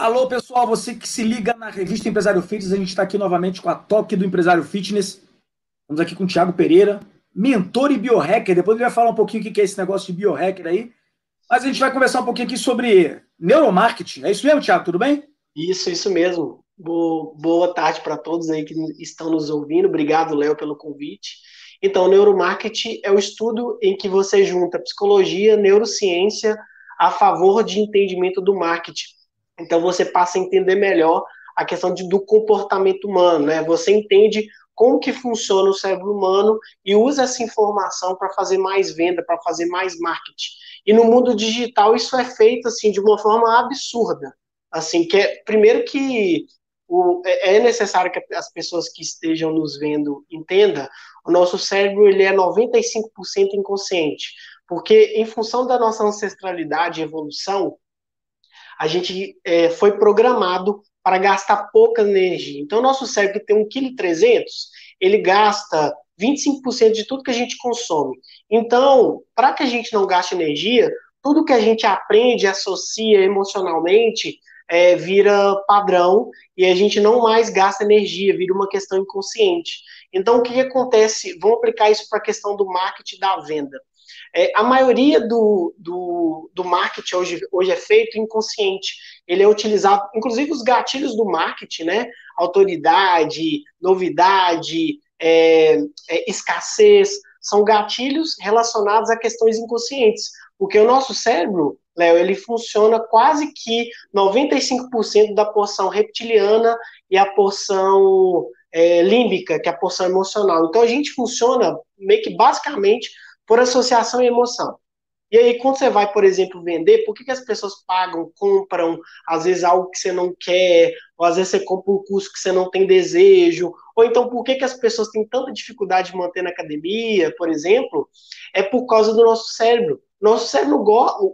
Alô, pessoal, você que se liga na revista Empresário Fitness, a gente está aqui novamente com a Toque do Empresário Fitness. Estamos aqui com o Thiago Pereira, mentor e biohacker. Depois ele vai falar um pouquinho o que é esse negócio de biohacker aí. Mas a gente vai conversar um pouquinho aqui sobre neuromarketing. É isso mesmo, Thiago? Tudo bem? Isso, isso mesmo. Boa tarde para todos aí que estão nos ouvindo. Obrigado, Léo, pelo convite. Então, neuromarketing é o estudo em que você junta psicologia, neurociência a favor de entendimento do marketing então você passa a entender melhor a questão de, do comportamento humano, né? Você entende como que funciona o cérebro humano e usa essa informação para fazer mais venda, para fazer mais marketing. E no mundo digital isso é feito assim de uma forma absurda. Assim, que é, primeiro que o, é, é necessário que as pessoas que estejam nos vendo entendam, o nosso cérebro ele é 95% inconsciente, porque em função da nossa ancestralidade e evolução, a gente é, foi programado para gastar pouca energia. Então, nosso cérebro que tem 1,3 kg, ele gasta 25% de tudo que a gente consome. Então, para que a gente não gaste energia, tudo que a gente aprende, associa emocionalmente, é, vira padrão e a gente não mais gasta energia, vira uma questão inconsciente. Então, o que, acontece? Vamos aplicar isso para a questão do marketing da venda. É, a maioria do, do, do marketing hoje, hoje é feito inconsciente. Ele é utilizado, inclusive os gatilhos do marketing, né? Autoridade, novidade, é, é, escassez, são gatilhos relacionados a questões inconscientes. Porque o nosso cérebro, Léo, ele funciona quase que 95% da porção reptiliana e a porção é, límbica, que é a porção emocional. Então a gente funciona meio que basicamente por associação e emoção. E aí, quando você vai, por exemplo, vender, por que, que as pessoas pagam, compram, às vezes, algo que você não quer, ou às vezes você compra um curso que você não tem desejo, ou então por que, que as pessoas têm tanta dificuldade de manter na academia, por exemplo, é por causa do nosso cérebro. Nosso cérebro,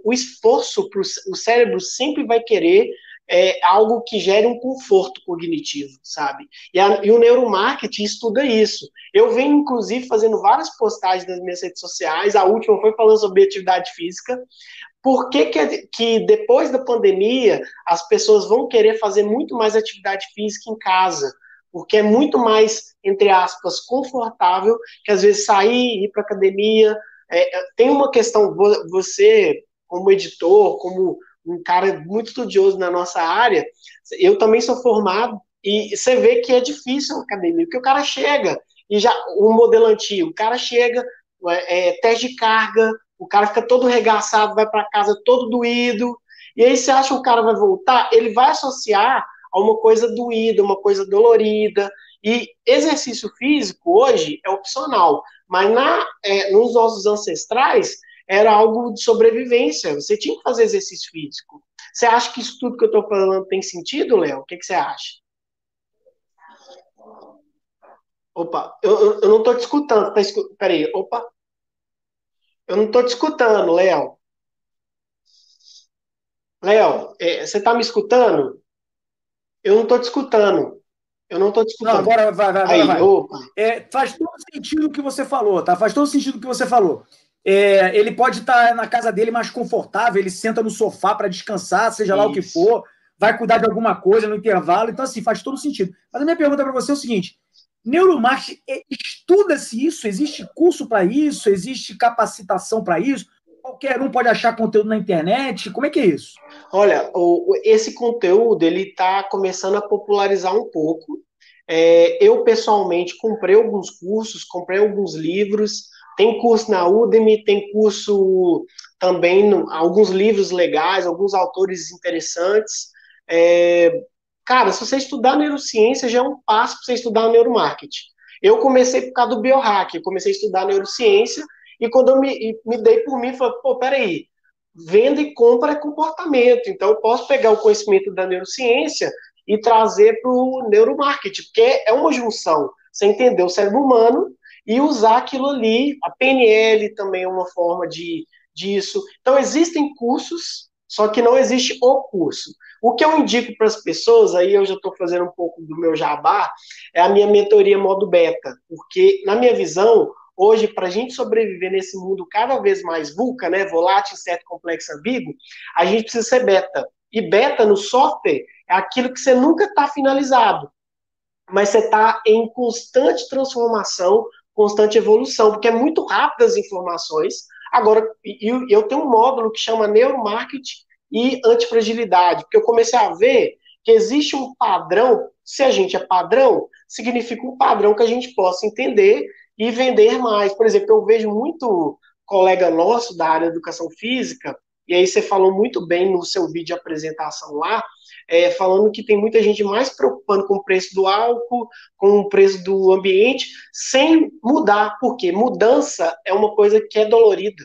o esforço para o cérebro sempre vai querer é, algo que gere um conforto cognitivo, sabe? E, a, e, o neuromarketing estuda isso. Eu venho, inclusive, fazendo várias postagens nas minhas redes sociais, a última foi falando sobre atividade física. Por que, que, que depois da pandemia as pessoas vão querer fazer muito mais atividade física em casa? Porque é muito mais, entre aspas, confortável que às vezes sair, ir para academia. É, tem uma questão, você, como editor, como um cara muito estudioso na nossa área, eu também sou formado, e você vê que é difícil a academia, porque o cara chega, e já, o modelo antigo, o cara chega, é, é, teste de carga, o cara fica todo regaçado, vai para casa todo doído, e aí você acha que o cara vai voltar, ele vai associar a uma coisa doída, uma coisa dolorida, e exercício físico hoje é opcional, mas na, é, nos nossos ancestrais, era algo de sobrevivência. Você tinha que fazer exercício físico. Você acha que isso tudo que eu estou falando tem sentido, Léo? O que, que, você acha? Opa, eu, eu, eu não estou te escutando. Tá escu... Peraí, opa. Eu não estou te escutando, Léo. Léo, é, você está me escutando? Eu não estou te escutando. Eu não estou te escutando. Não, agora vai, vai, vai. Aí, vai. É, faz todo sentido o que você falou, tá? Faz todo sentido o que você falou. É, ele pode estar na casa dele mais confortável, ele senta no sofá para descansar, seja Isso. lá o que for, vai cuidar de alguma coisa no intervalo. Então, assim, faz todo sentido. Mas a minha pergunta para você é o seguinte: neuromarketing, estuda-se isso? Existe curso para isso? Existe capacitação para isso? Qualquer um pode achar conteúdo na internet? Como é que é isso? Olha, o, esse conteúdo ele está começando a popularizar um pouco. É, eu pessoalmente comprei alguns cursos, comprei alguns livros. Tem curso na Udemy, tem curso também, alguns livros legais, alguns autores interessantes. É, cara, se você estudar neurociência, já é um passo para você estudar neuromarketing. Eu comecei por causa do biohack, eu comecei a estudar neurociência, e quando eu me, me dei por mim, falei, pô, peraí, venda e compra é comportamento, então eu posso pegar o conhecimento da neurociência e trazer para o neuromarketing, porque é uma junção. Você entender o cérebro humano e usar aquilo ali. A PNL também é uma forma de disso. Então existem cursos, só que não existe o curso. O que eu indico para as pessoas, aí eu já estou fazendo um pouco do meu jabá, é a minha mentoria modo beta, porque na minha visão hoje, para a gente sobreviver nesse mundo cada vez mais vulca, né, volátil, incerto, complexo, ambíguo, a gente precisa ser beta. E beta no software é aquilo que você nunca está finalizado, mas você está em constante transformação, constante evolução, porque é muito rápido as informações. Agora, eu, eu tenho um módulo que chama neuromarketing e antifragilidade, porque eu comecei a ver que existe um padrão, se a gente é padrão, significa um padrão que a gente possa entender e vender mais. Por exemplo, eu vejo muito colega nosso da área de educação física, e aí você falou muito bem no seu vídeo de apresentação lá, é, falando que tem muita gente mais preocupando com o preço do álcool, com o preço do ambiente, sem mudar, porque mudança é uma coisa que é dolorida.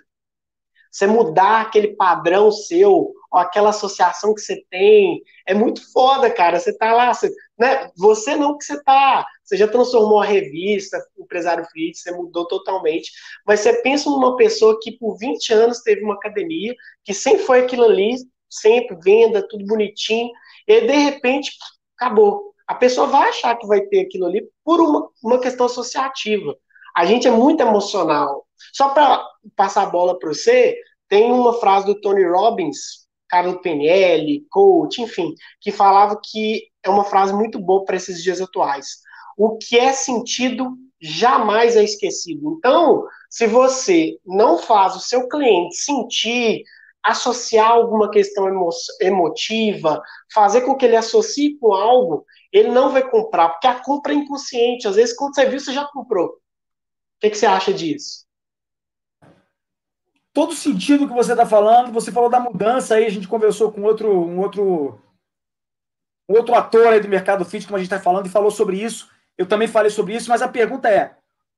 Você mudar aquele padrão seu, ou aquela associação que você tem, é muito foda, cara. Você tá lá, você, né? Você não que você tá, você já transformou a revista, empresário fit, você mudou totalmente. Mas você pensa numa pessoa que por 20 anos teve uma academia, que sempre foi aquilo ali, sempre venda, tudo bonitinho, e de repente, acabou. A pessoa vai achar que vai ter aquilo ali por uma, uma questão associativa. A gente é muito emocional. Só para passar a bola para você, tem uma frase do Tony Robbins, Carlos PNL, coach, enfim, que falava que é uma frase muito boa para esses dias atuais. O que é sentido jamais é esquecido. Então, se você não faz o seu cliente sentir, associar alguma questão emo emotiva, fazer com que ele associe com algo, ele não vai comprar, porque a compra é inconsciente. Às vezes, quando você viu, você já comprou. O que, que você acha disso? todo sentido que você está falando. Você falou da mudança aí, a gente conversou com outro, um outro, um outro ator aí do mercado fit, como a gente está falando, e falou sobre isso. Eu também falei sobre isso, mas a pergunta é: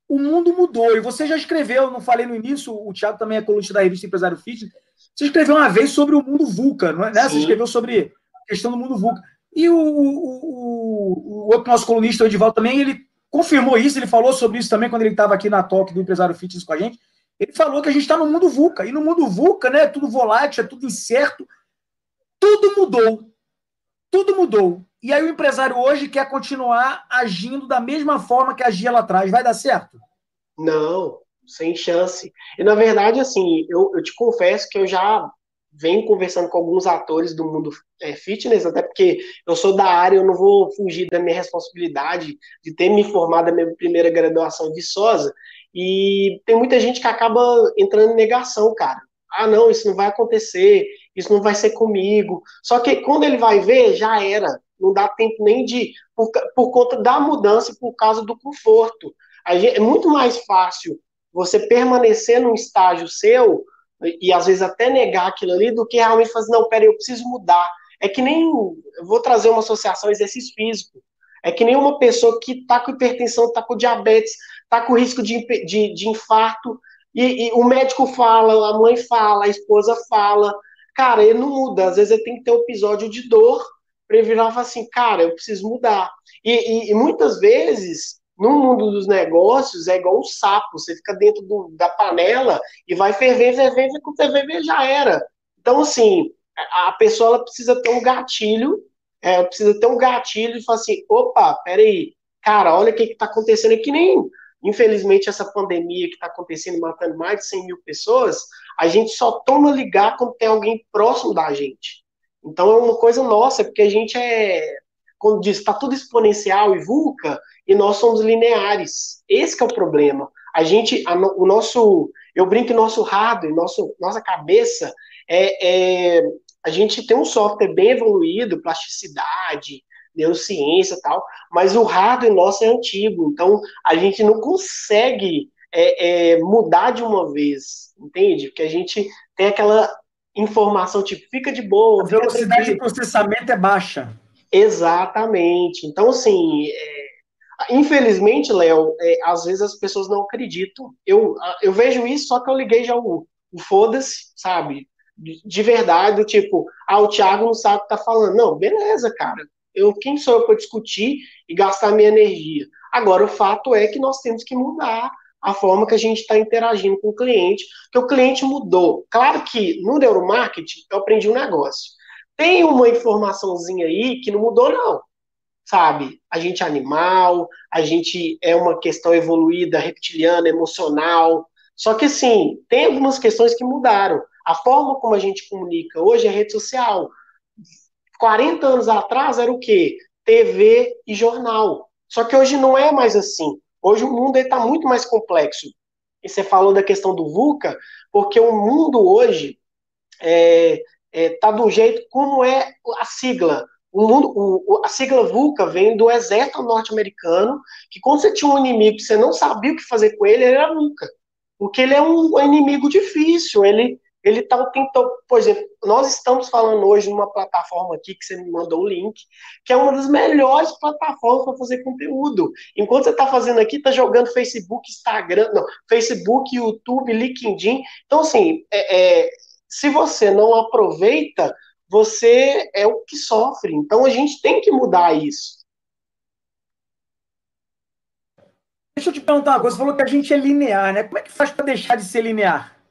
o mundo mudou, e você já escreveu, não falei no início, o Thiago também é colunista da revista Empresário Fit. Você escreveu uma vez sobre o mundo VUCA, não é? Né? Você escreveu sobre a questão do mundo VUCA. E o, o, o, o outro nosso colunista, o Edivaldo, também, ele confirmou isso, ele falou sobre isso também quando ele estava aqui na talk do Empresário Fitness com a gente. Ele falou que a gente está no mundo VUCA. E no mundo VUCA, né, é tudo volátil, é tudo incerto. Tudo mudou. Tudo mudou. E aí o empresário hoje quer continuar agindo da mesma forma que agia lá atrás. Vai dar certo? Não, sem chance. E na verdade, assim, eu, eu te confesso que eu já venho conversando com alguns atores do mundo é, fitness, até porque eu sou da área, eu não vou fugir da minha responsabilidade de ter me formado na minha primeira graduação Viçosa, e tem muita gente que acaba entrando em negação, cara. Ah, não, isso não vai acontecer, isso não vai ser comigo. Só que quando ele vai ver, já era. Não dá tempo nem de. Por, por conta da mudança, por causa do conforto. Gente, é muito mais fácil você permanecer num estágio seu e às vezes até negar aquilo ali do que realmente fazer, não, peraí, eu preciso mudar. É que nem. Vou trazer uma associação exercício físico. É que nem uma pessoa que está com hipertensão, está com diabetes, está com risco de, de, de infarto, e, e, o médico fala, a mãe fala, a esposa fala. Cara, ele não muda. Às vezes ele tem que ter um episódio de dor para ele virar e falar assim, cara, eu preciso mudar. E, e, e, muitas vezes, no mundo dos negócios, é igual um sapo. Você fica dentro do, da panela e vai ferver, ferver, ferver, ferver já era. Então, assim, a pessoa ela precisa ter um gatilho, é, precisa ter um gatilho e falar assim, opa, peraí, cara, olha o que está acontecendo. É que nem Infelizmente, essa pandemia que está acontecendo, matando mais de 100 mil pessoas, a gente só toma ligar quando tem alguém próximo da gente. Então é uma coisa nossa, porque a gente é, quando diz, está tudo exponencial e vulca, e nós somos lineares. Esse é o problema. A gente, a, o nosso, eu brinco que nosso hardware, nosso, nossa cabeça, é, é, a gente tem um software bem evoluído, plasticidade, neurociência e tal, mas o hardware nosso é antigo, então a gente não consegue é, é, mudar de uma vez, entende? Porque a gente tem aquela informação tipo, fica de boa. A velocidade de processamento é baixa. Exatamente. Então, assim, é, infelizmente, Léo, é, às vezes as pessoas não acreditam. Eu, eu vejo isso, só que eu liguei já o, o foda-se, sabe? De, de verdade, tipo, ah, o Thiago não sabe o que tá falando. Não, beleza, cara eu quem sou eu para discutir e gastar minha energia? Agora, o fato é que nós temos que mudar a forma que a gente está interagindo com o cliente, que o cliente mudou. Claro que no neuromarketing eu aprendi um negócio. Tem uma informaçãozinha aí que não mudou, não. Sabe? A gente é animal, a gente é uma questão evoluída, reptiliana, emocional. Só que, assim, tem algumas questões que mudaram. A forma como a gente comunica hoje é rede social 40 anos atrás era o quê? TV e jornal. Só que hoje não é mais assim. Hoje o mundo está muito mais complexo. E você falou da questão do VUCA, porque o mundo hoje está é, é, tá do jeito como é a sigla. O mundo, o, a sigla VUCA vem do exército norte-americano, que quando você tinha um inimigo que você não sabia o que fazer com ele, ele era VUCA. Porque ele é um inimigo difícil, ele, ele está tentando, por exemplo, nós estamos falando hoje numa plataforma aqui que você me mandou o link, que é uma das melhores plataformas para fazer conteúdo. Enquanto você está fazendo aqui, está jogando Facebook, Instagram, não, Facebook, YouTube, LinkedIn. Então, assim, é, é, se você não aproveita, você é o que sofre. Então, a gente tem que mudar isso. Deixa eu te perguntar uma coisa. Você falou que a gente é linear, né? Como é que faz para deixar de ser linear?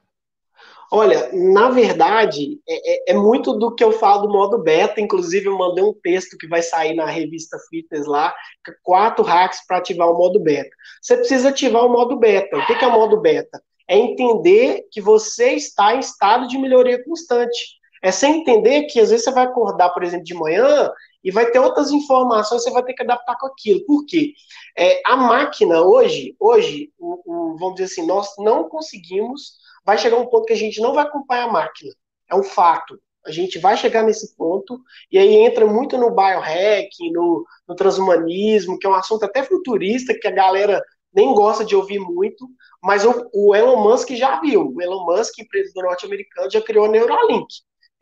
Olha, na verdade, é, é, é, muito do que eu falo do modo beta. Inclusive, eu mandei um texto que vai sair na revista Fitness lá, é quatro hacks para ativar o modo beta. Você precisa ativar o modo beta. O que, é o modo beta? É entender que você está em estado de melhoria constante. É você entender que às vezes você vai acordar, por exemplo, de manhã e vai ter outras informações, você vai ter que adaptar com aquilo. Por quê? É, a máquina hoje, hoje, o, o, vamos dizer assim, nós não conseguimos vai chegar um ponto que a gente não vai acompanhar a máquina. É um fato. A gente vai chegar nesse ponto, e aí entra muito no biohacking, no, no transhumanismo, que é um assunto até futurista, que a galera nem gosta de ouvir muito, mas o, o Elon Musk já viu. O Elon Musk, empreendedor norte-americano, já criou a Neuralink.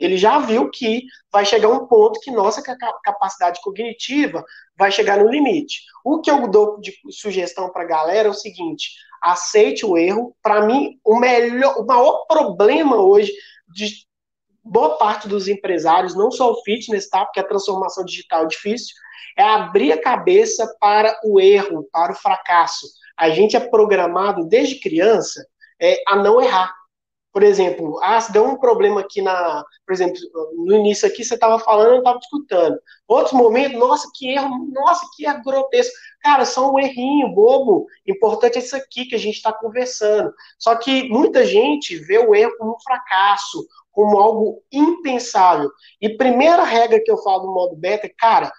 Ele já viu que vai chegar um ponto que nossa capacidade cognitiva vai chegar no limite. O que eu dou de sugestão para a galera é o seguinte: aceite o erro. Para mim, o melhor, o maior problema hoje de boa parte dos empresários, não só o fitness, tá? Porque a transformação digital é difícil, é abrir a cabeça para o erro, para o fracasso. A gente é programado desde criança é, a não errar. Por exemplo, ah, deu um problema aqui na. Por exemplo, no início aqui você estava falando, eu estava escutando. Outros momentos, nossa, que erro, nossa, que erro grotesco. Cara, só um errinho bobo. Importante é isso aqui que a gente está conversando. Só que muita gente vê o erro como um fracasso, como algo impensável. E primeira regra que eu falo no modo beta é, cara,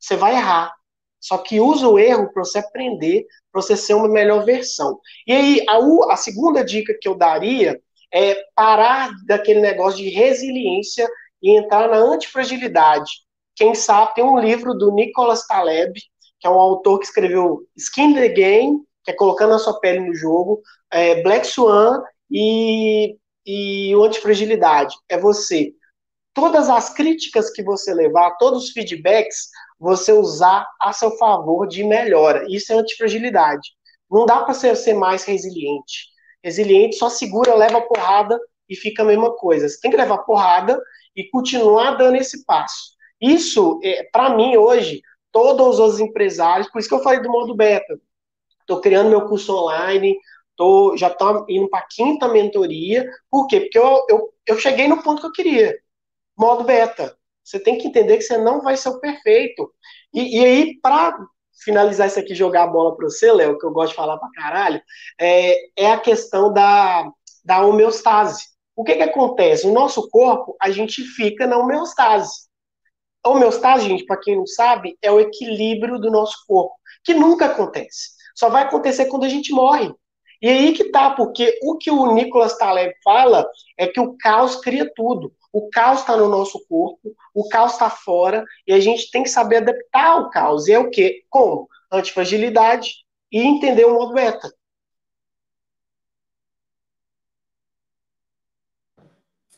você vai errar. Só que usa o erro para você aprender, para você ser uma melhor versão. E aí, a, a segunda dica que eu daria é parar daquele negócio de resiliência e entrar na antifragilidade. Quem sabe tem um livro do Nicholas Taleb, que é um autor que escreveu Skin the Game, que é colocando a sua pele no jogo, é Black Swan e, e o Antifragilidade. É você. Todas as críticas que você levar, todos os feedbacks, você usar a seu favor de melhora. Isso é antifragilidade. Não dá para ser mais resiliente. Resiliente só segura, leva porrada e fica a mesma coisa. Você tem que levar porrada e continuar dando esse passo. Isso, é, para mim, hoje, todos os empresários, por isso que eu falei do modo beta. Estou criando meu curso online, tô, já estou indo para a quinta mentoria. Por quê? Porque eu, eu, eu cheguei no ponto que eu queria. Modo beta. Você tem que entender que você não vai ser o perfeito. E, e aí, para finalizar isso aqui, jogar a bola para você, Léo, que eu gosto de falar para caralho, é, é a questão da, da homeostase. O que, que acontece? O nosso corpo, a gente fica na homeostase. A homeostase, gente, para quem não sabe, é o equilíbrio do nosso corpo, que nunca acontece. Só vai acontecer quando a gente morre. E aí que tá, porque o que o Nicolas Taleb fala é que o caos cria tudo. O caos está no nosso corpo, o caos está fora, e a gente tem que saber adaptar ao caos. E é o quê? Como? Antifragilidade e entender o modo beta.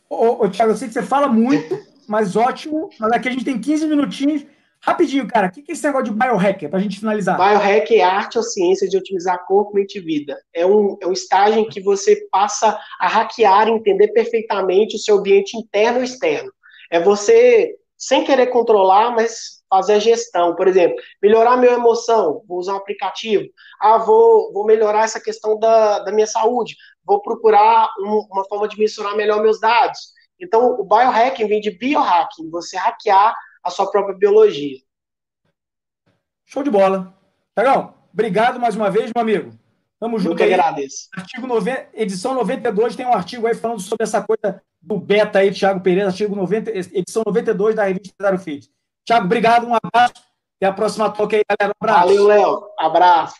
Ô, ô, Thiago, eu sei que você fala muito, mas ótimo. Mas aqui a gente tem 15 minutinhos. Rapidinho, cara, o que é esse negócio de biohacker, para a gente finalizar? Biohacker é arte ou ciência de otimizar corpo, mente e vida. É um, é um estágio em que você passa a hackear, entender perfeitamente o seu ambiente interno e externo. É você, sem querer controlar, mas fazer a gestão. Por exemplo, melhorar minha emoção, vou usar um aplicativo. Ah, vou, vou melhorar essa questão da, da minha saúde, vou procurar um, uma forma de mensurar melhor meus dados então, o biohacking vem de biohacking, você hackear a sua própria biologia. Show de bola. Legal. Obrigado mais uma vez, meu amigo. Tamo junto. Eu que aí. agradeço. Artigo 90, edição 92 tem um artigo aí falando sobre essa coisa do beta aí, Thiago Pereira, artigo 90, edição 92 da revista Zero Fit. Thiago, obrigado, um abraço. Até a próxima toque aí, galera. Um abraço. Valeu, Léo. Abraço.